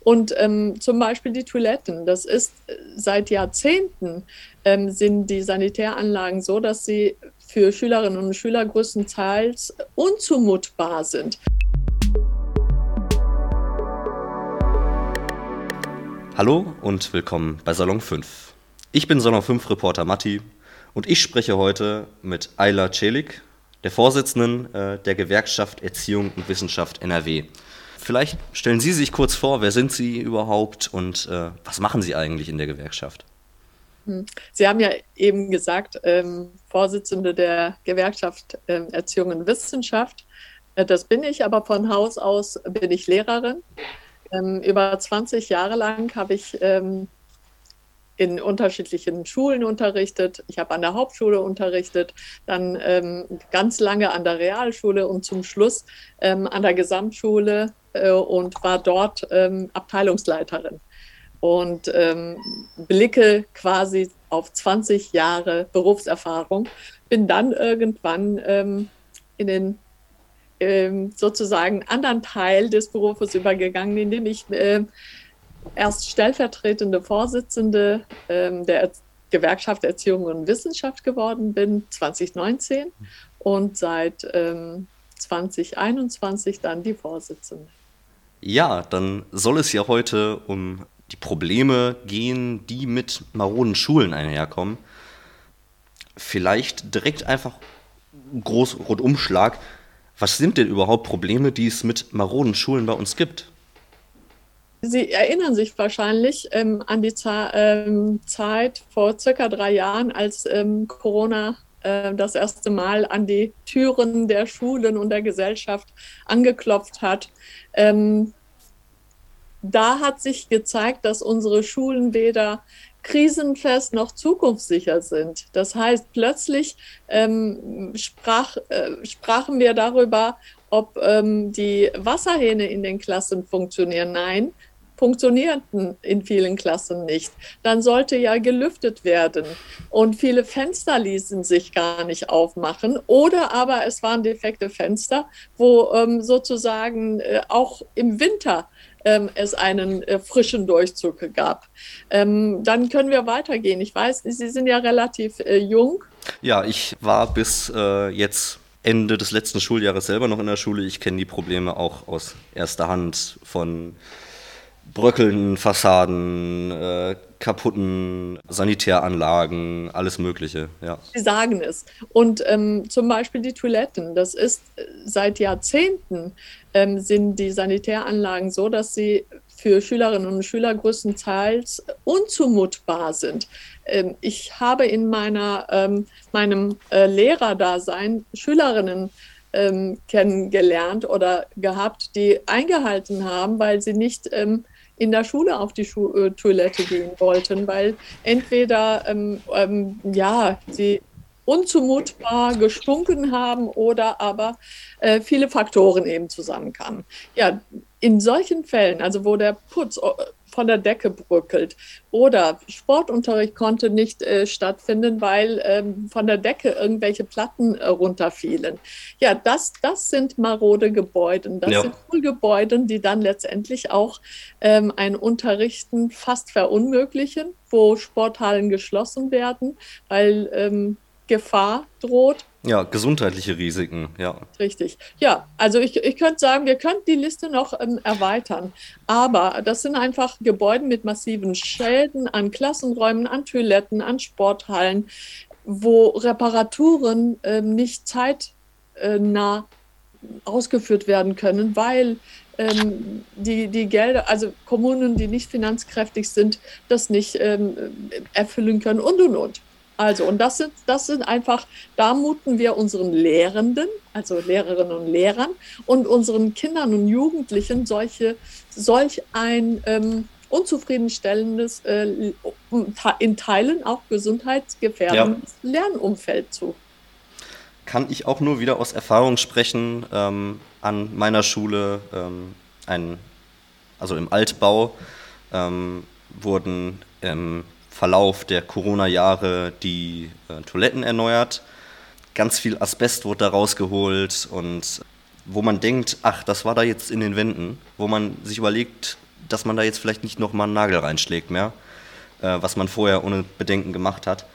Und ähm, zum Beispiel die Toiletten. Das ist äh, seit Jahrzehnten ähm, sind die Sanitäranlagen so, dass sie für Schülerinnen und Schüler größtenteils unzumutbar sind. Hallo und willkommen bei Salon 5. Ich bin Salon 5 Reporter Matti und ich spreche heute mit Ayla Celik, der Vorsitzenden äh, der Gewerkschaft Erziehung und Wissenschaft NRW. Vielleicht stellen Sie sich kurz vor, wer sind Sie überhaupt und äh, was machen Sie eigentlich in der Gewerkschaft? Hm. Sie haben ja eben gesagt, ähm, Vorsitzende der Gewerkschaft äh, Erziehung und Wissenschaft. Äh, das bin ich, aber von Haus aus bin ich Lehrerin. Ähm, über 20 Jahre lang habe ich ähm, in unterschiedlichen Schulen unterrichtet. Ich habe an der Hauptschule unterrichtet, dann ähm, ganz lange an der Realschule und zum Schluss ähm, an der Gesamtschule äh, und war dort ähm, Abteilungsleiterin und ähm, blicke quasi auf 20 Jahre Berufserfahrung. Bin dann irgendwann ähm, in den ähm, sozusagen anderen Teil des Berufes übergegangen, indem ich äh, erst stellvertretende Vorsitzende ähm, der Gewerkschaft Erziehung und Wissenschaft geworden bin, 2019 und seit 2021 ähm, dann die Vorsitzende. Ja, dann soll es ja heute um die Probleme gehen, die mit maroden Schulen einherkommen. Vielleicht direkt einfach groß Rundumschlag. Was sind denn überhaupt Probleme, die es mit maroden Schulen bei uns gibt? Sie erinnern sich wahrscheinlich ähm, an die Za ähm, Zeit vor circa drei Jahren, als ähm, Corona das erste Mal an die Türen der Schulen und der Gesellschaft angeklopft hat. Ähm, da hat sich gezeigt, dass unsere Schulen weder krisenfest noch zukunftssicher sind. Das heißt, plötzlich ähm, sprach, äh, sprachen wir darüber, ob ähm, die Wasserhähne in den Klassen funktionieren. Nein, funktionierten in vielen Klassen nicht. Dann sollte ja gelüftet werden und viele Fenster ließen sich gar nicht aufmachen oder aber es waren defekte Fenster, wo ähm, sozusagen äh, auch im Winter ähm, es einen äh, frischen Durchzug gab. Ähm, dann können wir weitergehen. Ich weiß, Sie sind ja relativ äh, jung. Ja, ich war bis äh, jetzt Ende des letzten Schuljahres selber noch in der Schule. Ich kenne die Probleme auch aus erster Hand von bröckelnden Fassaden, äh, kaputten Sanitäranlagen, alles Mögliche. Ja. Sie sagen es. Und ähm, zum Beispiel die Toiletten. Das ist äh, seit Jahrzehnten ähm, sind die Sanitäranlagen so, dass sie für Schülerinnen und Schüler größtenteils unzumutbar sind. Ähm, ich habe in meiner, ähm, meinem äh, Lehrerdasein Schülerinnen ähm, kennengelernt oder gehabt, die eingehalten haben, weil sie nicht in der Schule auf die Schu äh, Toilette gehen wollten, weil entweder ähm, ähm, ja, sie unzumutbar gestunken haben oder aber äh, viele Faktoren eben zusammenkamen. Ja, in solchen Fällen, also wo der Putz von der Decke bröckelt. Oder Sportunterricht konnte nicht äh, stattfinden, weil ähm, von der Decke irgendwelche Platten äh, runterfielen. Ja, das, das sind marode Gebäude. Das ja. sind Schulgebäude, die dann letztendlich auch ähm, ein Unterrichten fast verunmöglichen, wo Sporthallen geschlossen werden, weil ähm, Gefahr droht. Ja, gesundheitliche Risiken, ja. Richtig. Ja, also ich, ich könnte sagen, wir könnten die Liste noch ähm, erweitern. Aber das sind einfach Gebäude mit massiven Schäden an Klassenräumen, an Toiletten, an Sporthallen, wo Reparaturen ähm, nicht zeitnah ausgeführt werden können, weil ähm, die, die Gelder, also Kommunen, die nicht finanzkräftig sind, das nicht ähm, erfüllen können und und und. Also, und das sind, das sind einfach, da muten wir unseren Lehrenden, also Lehrerinnen und Lehrern und unseren Kindern und Jugendlichen solche, solch ein ähm, unzufriedenstellendes, äh, in Teilen auch gesundheitsgefährdendes ja. Lernumfeld zu. Kann ich auch nur wieder aus Erfahrung sprechen, ähm, an meiner Schule, ähm, ein, also im Altbau, ähm, wurden Verlauf der Corona-Jahre die äh, Toiletten erneuert. Ganz viel Asbest wurde da rausgeholt und wo man denkt, ach, das war da jetzt in den Wänden, wo man sich überlegt, dass man da jetzt vielleicht nicht nochmal einen Nagel reinschlägt mehr, äh, was man vorher ohne Bedenken gemacht hat.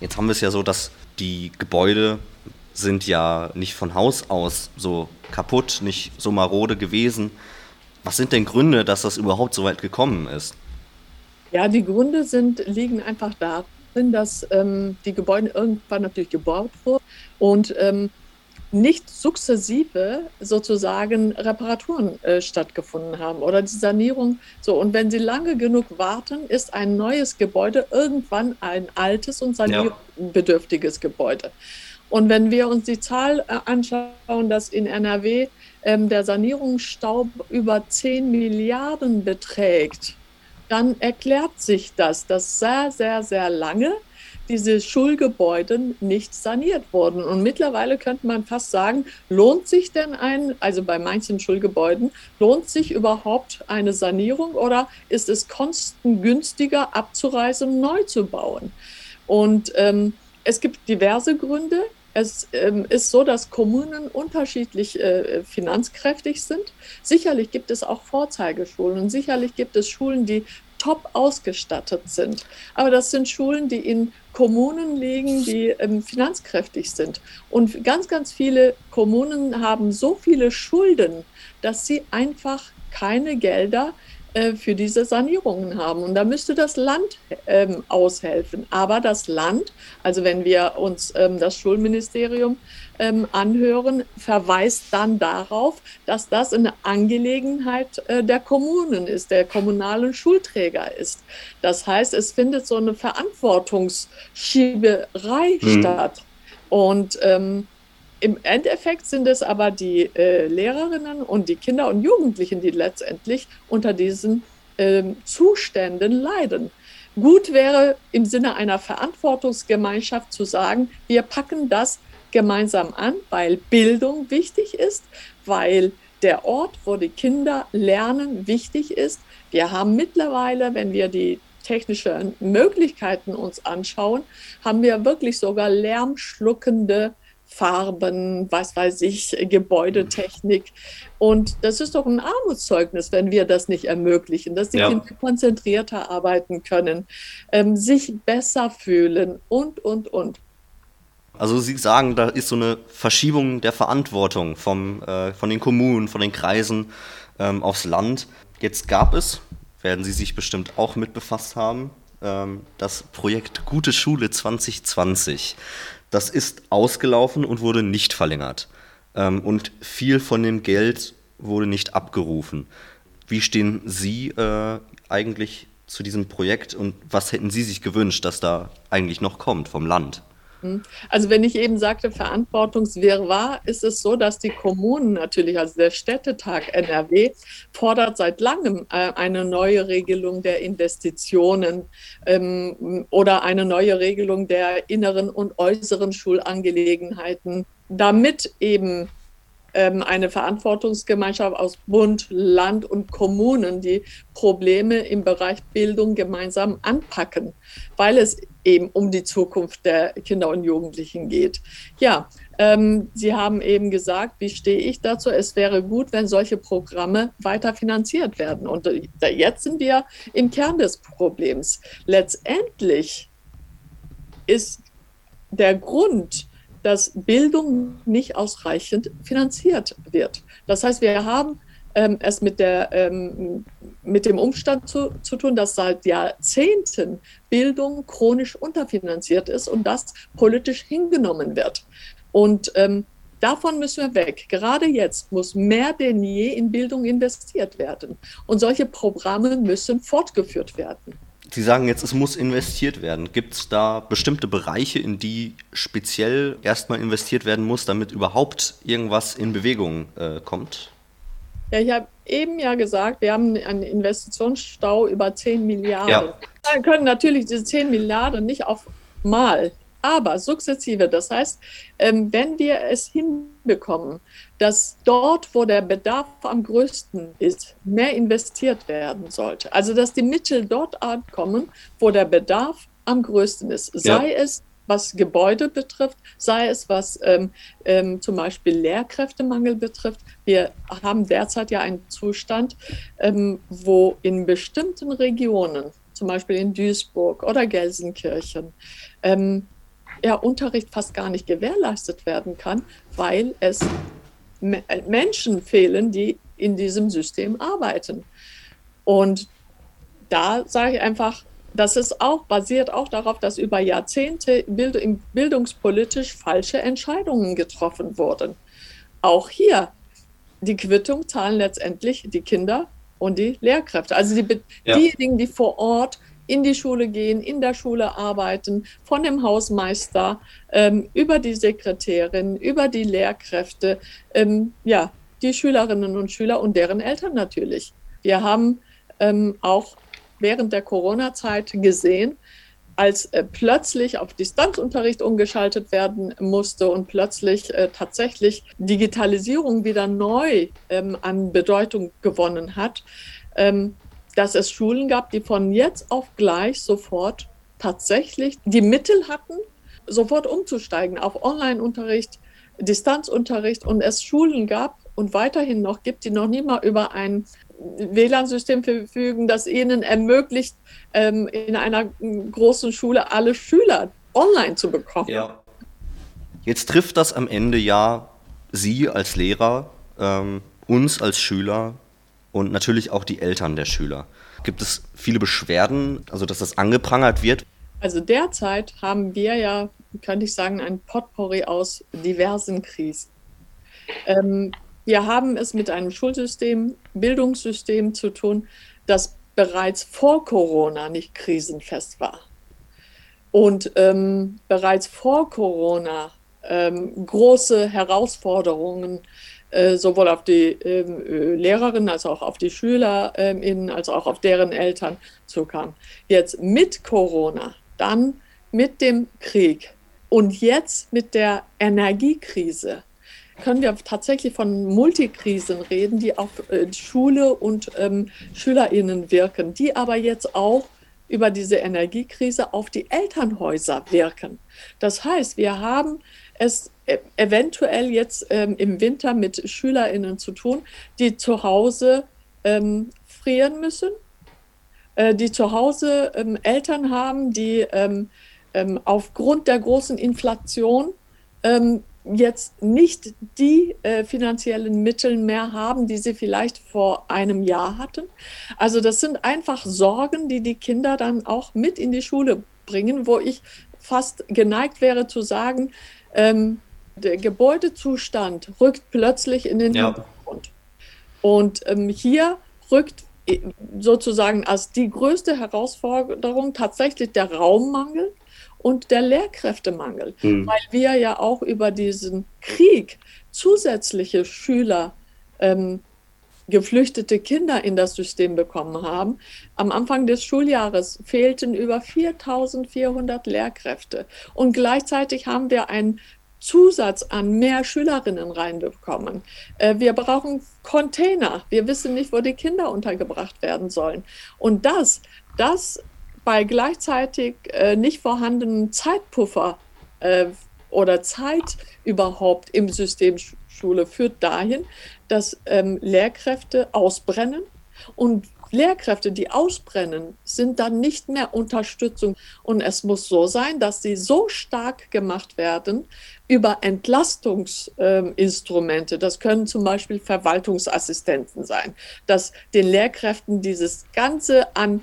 Jetzt haben wir es ja so, dass die Gebäude sind ja nicht von Haus aus so kaputt, nicht so marode gewesen. Was sind denn Gründe, dass das überhaupt so weit gekommen ist? Ja, die Gründe sind, liegen einfach darin, dass ähm, die Gebäude irgendwann natürlich gebaut wurden und ähm, nicht sukzessive sozusagen Reparaturen äh, stattgefunden haben oder die Sanierung. So, und wenn Sie lange genug warten, ist ein neues Gebäude irgendwann ein altes und sanierungsbedürftiges ja. Gebäude. Und wenn wir uns die Zahl äh, anschauen, dass in NRW ähm, der Sanierungsstaub über 10 Milliarden beträgt, dann erklärt sich das, dass sehr, sehr, sehr lange diese Schulgebäude nicht saniert wurden. Und mittlerweile könnte man fast sagen, lohnt sich denn ein, also bei manchen Schulgebäuden, lohnt sich überhaupt eine Sanierung oder ist es kostengünstiger abzureißen und neu zu bauen? Und ähm, es gibt diverse Gründe. Es ähm, ist so, dass Kommunen unterschiedlich äh, finanzkräftig sind. Sicherlich gibt es auch Vorzeigeschulen und sicherlich gibt es Schulen, die top ausgestattet sind. Aber das sind Schulen, die in Kommunen liegen, die ähm, finanzkräftig sind. Und ganz, ganz viele Kommunen haben so viele Schulden, dass sie einfach keine Gelder äh, für diese Sanierungen haben. Und da müsste das Land ähm, aushelfen. Aber das Land, also wenn wir uns ähm, das Schulministerium ähm, anhören, verweist dann darauf, dass das eine Angelegenheit äh, der Kommunen ist, der kommunalen Schulträger ist. Das heißt, es findet so eine Verantwortungsschieberei mhm. statt. Und ähm, im Endeffekt sind es aber die äh, Lehrerinnen und die Kinder und Jugendlichen, die letztendlich unter diesen ähm, Zuständen leiden. Gut wäre im Sinne einer Verantwortungsgemeinschaft zu sagen, wir packen das gemeinsam an, weil Bildung wichtig ist, weil der Ort, wo die Kinder lernen, wichtig ist. Wir haben mittlerweile, wenn wir die technischen Möglichkeiten uns anschauen, haben wir wirklich sogar lärmschluckende Farben, was weiß ich, Gebäudetechnik. Und das ist doch ein Armutszeugnis, wenn wir das nicht ermöglichen, dass die ja. Kinder konzentrierter arbeiten können, ähm, sich besser fühlen und, und, und. Also Sie sagen, da ist so eine Verschiebung der Verantwortung vom, äh, von den Kommunen, von den Kreisen ähm, aufs Land. Jetzt gab es, werden Sie sich bestimmt auch mit befasst haben, ähm, das Projekt Gute Schule 2020. Das ist ausgelaufen und wurde nicht verlängert. Ähm, und viel von dem Geld wurde nicht abgerufen. Wie stehen Sie äh, eigentlich zu diesem Projekt und was hätten Sie sich gewünscht, dass da eigentlich noch kommt vom Land? Also wenn ich eben sagte, Verantwortungswirrwarr, ist es so, dass die Kommunen natürlich, also der Städtetag NRW, fordert seit langem äh, eine neue Regelung der Investitionen ähm, oder eine neue Regelung der inneren und äußeren Schulangelegenheiten, damit eben eine Verantwortungsgemeinschaft aus Bund, Land und Kommunen, die Probleme im Bereich Bildung gemeinsam anpacken, weil es eben um die Zukunft der Kinder und Jugendlichen geht. Ja, ähm, Sie haben eben gesagt, wie stehe ich dazu? Es wäre gut, wenn solche Programme weiter finanziert werden. Und äh, jetzt sind wir im Kern des Problems. Letztendlich ist der Grund, dass Bildung nicht ausreichend finanziert wird. Das heißt, wir haben ähm, es mit, der, ähm, mit dem Umstand zu, zu tun, dass seit Jahrzehnten Bildung chronisch unterfinanziert ist und das politisch hingenommen wird. Und ähm, davon müssen wir weg. Gerade jetzt muss mehr denn je in Bildung investiert werden. Und solche Programme müssen fortgeführt werden. Sie sagen jetzt, es muss investiert werden. Gibt es da bestimmte Bereiche, in die speziell erstmal investiert werden muss, damit überhaupt irgendwas in Bewegung äh, kommt? Ja, ich habe eben ja gesagt, wir haben einen Investitionsstau über 10 Milliarden. Ja. Wir können natürlich diese 10 Milliarden nicht auf Mal aber sukzessive. Das heißt, ähm, wenn wir es hinbekommen, dass dort, wo der Bedarf am größten ist, mehr investiert werden sollte, also dass die Mittel dort ankommen, wo der Bedarf am größten ist, sei ja. es was Gebäude betrifft, sei es was ähm, ähm, zum Beispiel Lehrkräftemangel betrifft. Wir haben derzeit ja einen Zustand, ähm, wo in bestimmten Regionen, zum Beispiel in Duisburg oder Gelsenkirchen, ähm, ja, Unterricht fast gar nicht gewährleistet werden kann, weil es Menschen fehlen, die in diesem System arbeiten. Und da sage ich einfach, das ist auch basiert auch darauf, dass über Jahrzehnte bild bildungspolitisch falsche Entscheidungen getroffen wurden. Auch hier, die Quittung zahlen letztendlich die Kinder und die Lehrkräfte. Also die, ja. diejenigen, die vor Ort in die Schule gehen, in der Schule arbeiten, von dem Hausmeister ähm, über die Sekretärin, über die Lehrkräfte, ähm, ja, die Schülerinnen und Schüler und deren Eltern natürlich. Wir haben ähm, auch während der Corona-Zeit gesehen, als äh, plötzlich auf Distanzunterricht umgeschaltet werden musste und plötzlich äh, tatsächlich Digitalisierung wieder neu ähm, an Bedeutung gewonnen hat, ähm, dass es Schulen gab, die von jetzt auf gleich sofort tatsächlich die Mittel hatten, sofort umzusteigen auf Online-Unterricht, Distanzunterricht und es Schulen gab und weiterhin noch gibt, die noch nie mal über ein WLAN-System verfügen, das ihnen ermöglicht, ähm, in einer großen Schule alle Schüler online zu bekommen. Ja. Jetzt trifft das am Ende ja Sie als Lehrer, ähm, uns als Schüler und natürlich auch die Eltern der Schüler. Gibt es viele Beschwerden, also dass das angeprangert wird? Also derzeit haben wir ja, könnte ich sagen, ein Potpourri aus diversen Krisen. Ähm, wir haben es mit einem Schulsystem, Bildungssystem zu tun, das bereits vor Corona nicht krisenfest war. Und ähm, bereits vor Corona ähm, große Herausforderungen äh, sowohl auf die ähm, äh, Lehrerinnen als auch auf die SchülerInnen, als auch auf deren Eltern zukam. Jetzt mit Corona, dann mit dem Krieg und jetzt mit der Energiekrise können wir tatsächlich von Multikrisen reden, die auf äh, Schule und ähm, SchülerInnen wirken, die aber jetzt auch über diese Energiekrise auf die Elternhäuser wirken. Das heißt, wir haben es eventuell jetzt ähm, im Winter mit SchülerInnen zu tun, die zu Hause ähm, frieren müssen, äh, die zu Hause ähm, Eltern haben, die ähm, ähm, aufgrund der großen Inflation ähm, jetzt nicht die äh, finanziellen Mittel mehr haben, die sie vielleicht vor einem Jahr hatten. Also das sind einfach Sorgen, die die Kinder dann auch mit in die Schule bringen, wo ich fast geneigt wäre zu sagen, ähm, der Gebäudezustand rückt plötzlich in den ja. Hintergrund. Und ähm, hier rückt sozusagen als die größte Herausforderung tatsächlich der Raummangel und der Lehrkräftemangel, mhm. weil wir ja auch über diesen Krieg zusätzliche Schüler ähm, geflüchtete Kinder in das System bekommen haben. Am Anfang des Schuljahres fehlten über 4400 Lehrkräfte und gleichzeitig haben wir einen Zusatz an mehr Schülerinnen reinbekommen. Äh, wir brauchen Container. Wir wissen nicht, wo die Kinder untergebracht werden sollen. Und das, das bei gleichzeitig äh, nicht vorhandenen Zeitpuffer äh, oder Zeit überhaupt im System Schule führt dahin, dass ähm, Lehrkräfte ausbrennen und Lehrkräfte, die ausbrennen, sind dann nicht mehr Unterstützung. Und es muss so sein, dass sie so stark gemacht werden über Entlastungsinstrumente. das können zum Beispiel Verwaltungsassistenten sein, dass den Lehrkräften dieses Ganze an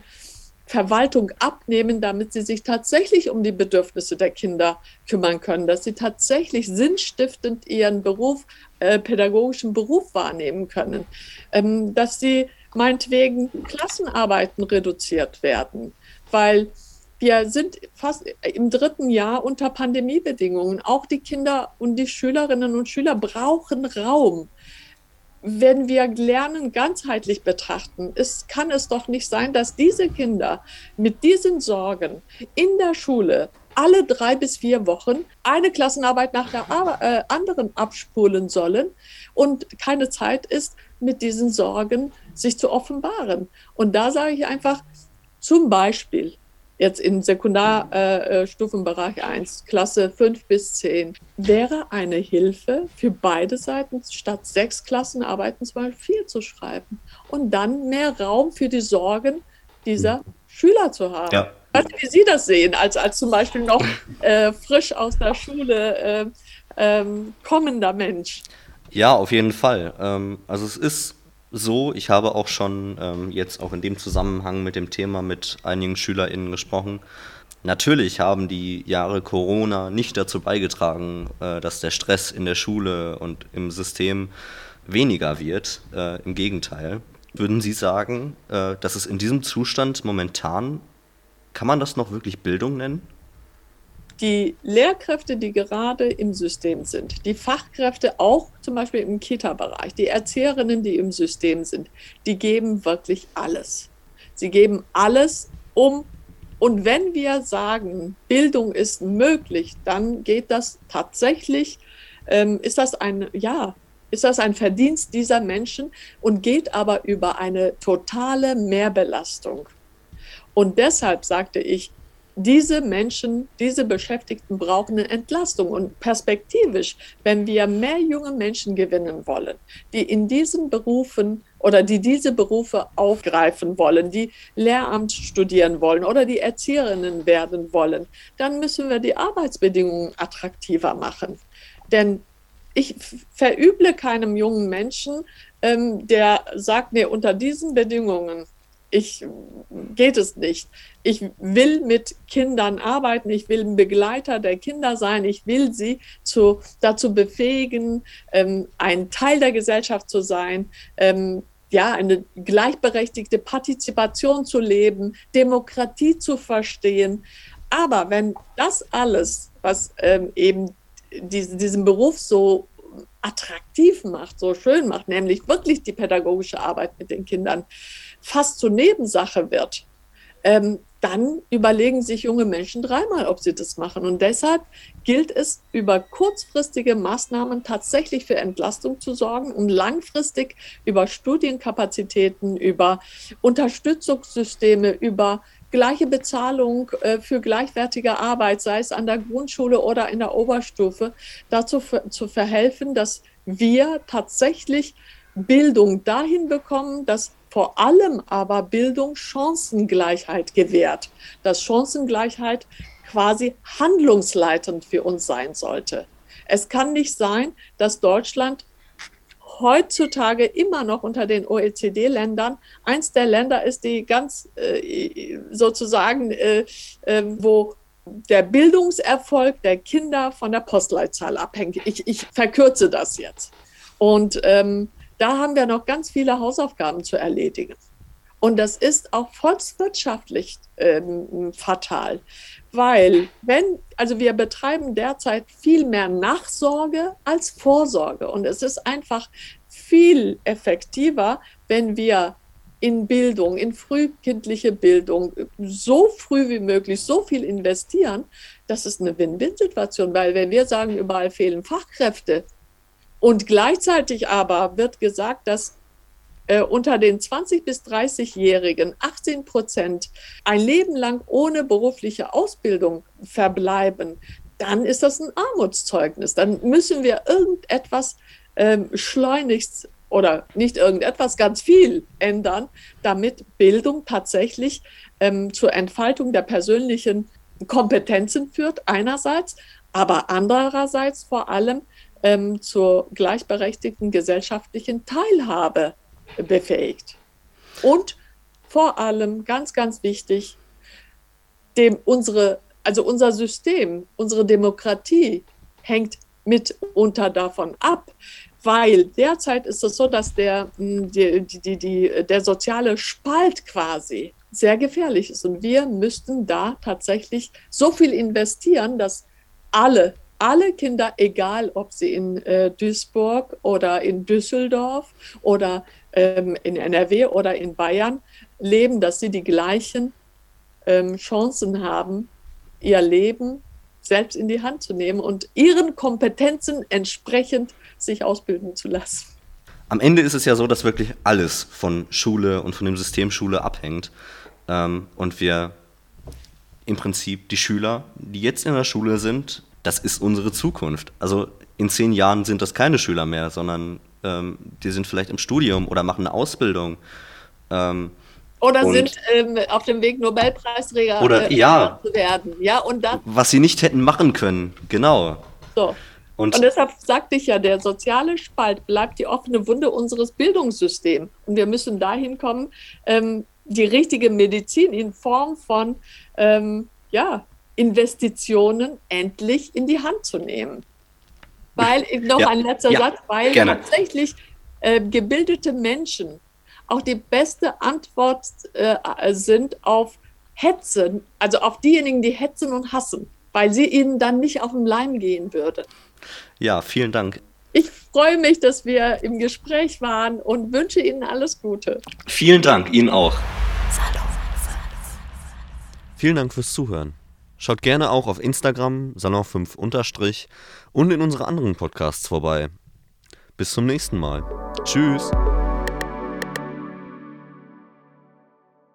Verwaltung abnehmen, damit sie sich tatsächlich um die Bedürfnisse der Kinder kümmern können, dass sie tatsächlich sinnstiftend ihren Beruf, äh, pädagogischen Beruf wahrnehmen können, ähm, dass sie meinetwegen Klassenarbeiten reduziert werden, weil wir sind fast im dritten Jahr unter Pandemiebedingungen. Auch die Kinder und die Schülerinnen und Schüler brauchen Raum wenn wir Lernen ganzheitlich betrachten, ist, kann es doch nicht sein, dass diese Kinder mit diesen Sorgen in der Schule alle drei bis vier Wochen eine Klassenarbeit nach der äh, anderen abspulen sollen und keine Zeit ist, mit diesen Sorgen sich zu offenbaren. Und da sage ich einfach, zum Beispiel jetzt im Sekundarstufenbereich äh, 1, Klasse 5 bis 10, wäre eine Hilfe für beide Seiten, statt sechs Klassenarbeiten zum Beispiel vier zu schreiben und dann mehr Raum für die Sorgen dieser mhm. Schüler zu haben. Ja. Wie Sie das sehen, als, als zum Beispiel noch äh, frisch aus der Schule äh, ähm, kommender Mensch. Ja, auf jeden Fall. Ähm, also es ist so, ich habe auch schon ähm, jetzt auch in dem Zusammenhang mit dem Thema mit einigen SchülerInnen gesprochen. Natürlich haben die Jahre Corona nicht dazu beigetragen, äh, dass der Stress in der Schule und im System weniger wird. Äh, Im Gegenteil. Würden Sie sagen, äh, dass es in diesem Zustand momentan, kann man das noch wirklich Bildung nennen? die Lehrkräfte, die gerade im System sind, die Fachkräfte auch zum Beispiel im Kita-Bereich, die Erzieherinnen, die im System sind, die geben wirklich alles. Sie geben alles, um, und wenn wir sagen, Bildung ist möglich, dann geht das tatsächlich, ähm, ist das ein, ja, ist das ein Verdienst dieser Menschen und geht aber über eine totale Mehrbelastung. Und deshalb sagte ich, diese Menschen, diese Beschäftigten brauchen eine Entlastung. Und perspektivisch, wenn wir mehr junge Menschen gewinnen wollen, die in diesen Berufen oder die diese Berufe aufgreifen wollen, die Lehramt studieren wollen oder die Erzieherinnen werden wollen, dann müssen wir die Arbeitsbedingungen attraktiver machen. Denn ich verüble keinem jungen Menschen, ähm, der sagt, nee, unter diesen Bedingungen ich geht es nicht. Ich will mit Kindern arbeiten, ich will ein Begleiter der Kinder sein, ich will sie zu, dazu befähigen, ähm, ein Teil der Gesellschaft zu sein, ähm, ja, eine gleichberechtigte Partizipation zu leben, Demokratie zu verstehen. Aber wenn das alles, was ähm, eben diesen, diesen Beruf so attraktiv macht, so schön macht, nämlich wirklich die pädagogische Arbeit mit den Kindern, fast zur Nebensache wird, ähm, dann überlegen sich junge Menschen dreimal, ob sie das machen. Und deshalb gilt es, über kurzfristige Maßnahmen tatsächlich für Entlastung zu sorgen und langfristig über Studienkapazitäten, über Unterstützungssysteme, über gleiche Bezahlung äh, für gleichwertige Arbeit, sei es an der Grundschule oder in der Oberstufe, dazu zu verhelfen, dass wir tatsächlich Bildung dahin bekommen, dass vor allem aber Bildung Chancengleichheit gewährt, dass Chancengleichheit quasi handlungsleitend für uns sein sollte. Es kann nicht sein, dass Deutschland heutzutage immer noch unter den OECD-Ländern eins der Länder ist, die ganz äh, sozusagen, äh, äh, wo der Bildungserfolg der Kinder von der Postleitzahl abhängt. Ich, ich verkürze das jetzt. Und ähm, da haben wir noch ganz viele Hausaufgaben zu erledigen. Und das ist auch volkswirtschaftlich ähm, fatal, weil wenn, also wir betreiben derzeit viel mehr Nachsorge als Vorsorge. Und es ist einfach viel effektiver, wenn wir in Bildung, in frühkindliche Bildung so früh wie möglich so viel investieren, das ist eine Win-Win-Situation, weil wenn wir sagen, überall fehlen Fachkräfte, und gleichzeitig aber wird gesagt, dass äh, unter den 20 bis 30-Jährigen 18 Prozent ein Leben lang ohne berufliche Ausbildung verbleiben. Dann ist das ein Armutszeugnis. Dann müssen wir irgendetwas ähm, schleunigst oder nicht irgendetwas, ganz viel ändern, damit Bildung tatsächlich ähm, zur Entfaltung der persönlichen Kompetenzen führt, einerseits, aber andererseits vor allem ähm, zur gleichberechtigten gesellschaftlichen Teilhabe befähigt. Und vor allem, ganz, ganz wichtig, dem unsere, also unser System, unsere Demokratie hängt mitunter davon ab, weil derzeit ist es so, dass der, die, die, die, der soziale Spalt quasi sehr gefährlich ist. Und wir müssten da tatsächlich so viel investieren, dass alle alle Kinder, egal ob sie in äh, Duisburg oder in Düsseldorf oder ähm, in NRW oder in Bayern leben, dass sie die gleichen ähm, Chancen haben, ihr Leben selbst in die Hand zu nehmen und ihren Kompetenzen entsprechend sich ausbilden zu lassen. Am Ende ist es ja so, dass wirklich alles von Schule und von dem System Schule abhängt. Ähm, und wir im Prinzip die Schüler, die jetzt in der Schule sind, das ist unsere Zukunft. Also in zehn Jahren sind das keine Schüler mehr, sondern ähm, die sind vielleicht im Studium oder machen eine Ausbildung. Ähm, oder sind ähm, auf dem Weg, Nobelpreisträger oder, äh, ja, zu werden. Ja, und das, was sie nicht hätten machen können, genau. So. Und, und, deshalb sagte ich ja, der soziale Spalt bleibt die offene Wunde unseres Bildungssystems. Und wir müssen dahin kommen, ähm, die richtige Medizin in Form von ähm, ja, Investitionen endlich in die Hand zu nehmen. Weil, noch ja, ein letzter ja, Satz, weil gerne. tatsächlich äh, gebildete Menschen auch die beste Antwort äh, sind auf Hetzen, also auf diejenigen, die hetzen und hassen, weil sie ihnen dann nicht auf den Leim gehen würde. Ja, vielen Dank. Ich freue mich, dass wir im Gespräch waren und wünsche Ihnen alles Gute. Vielen Dank, Ihnen auch. Vielen Dank fürs Zuhören. Schaut gerne auch auf Instagram salon5 unterstrich und in unsere anderen Podcasts vorbei. Bis zum nächsten Mal. Tschüss.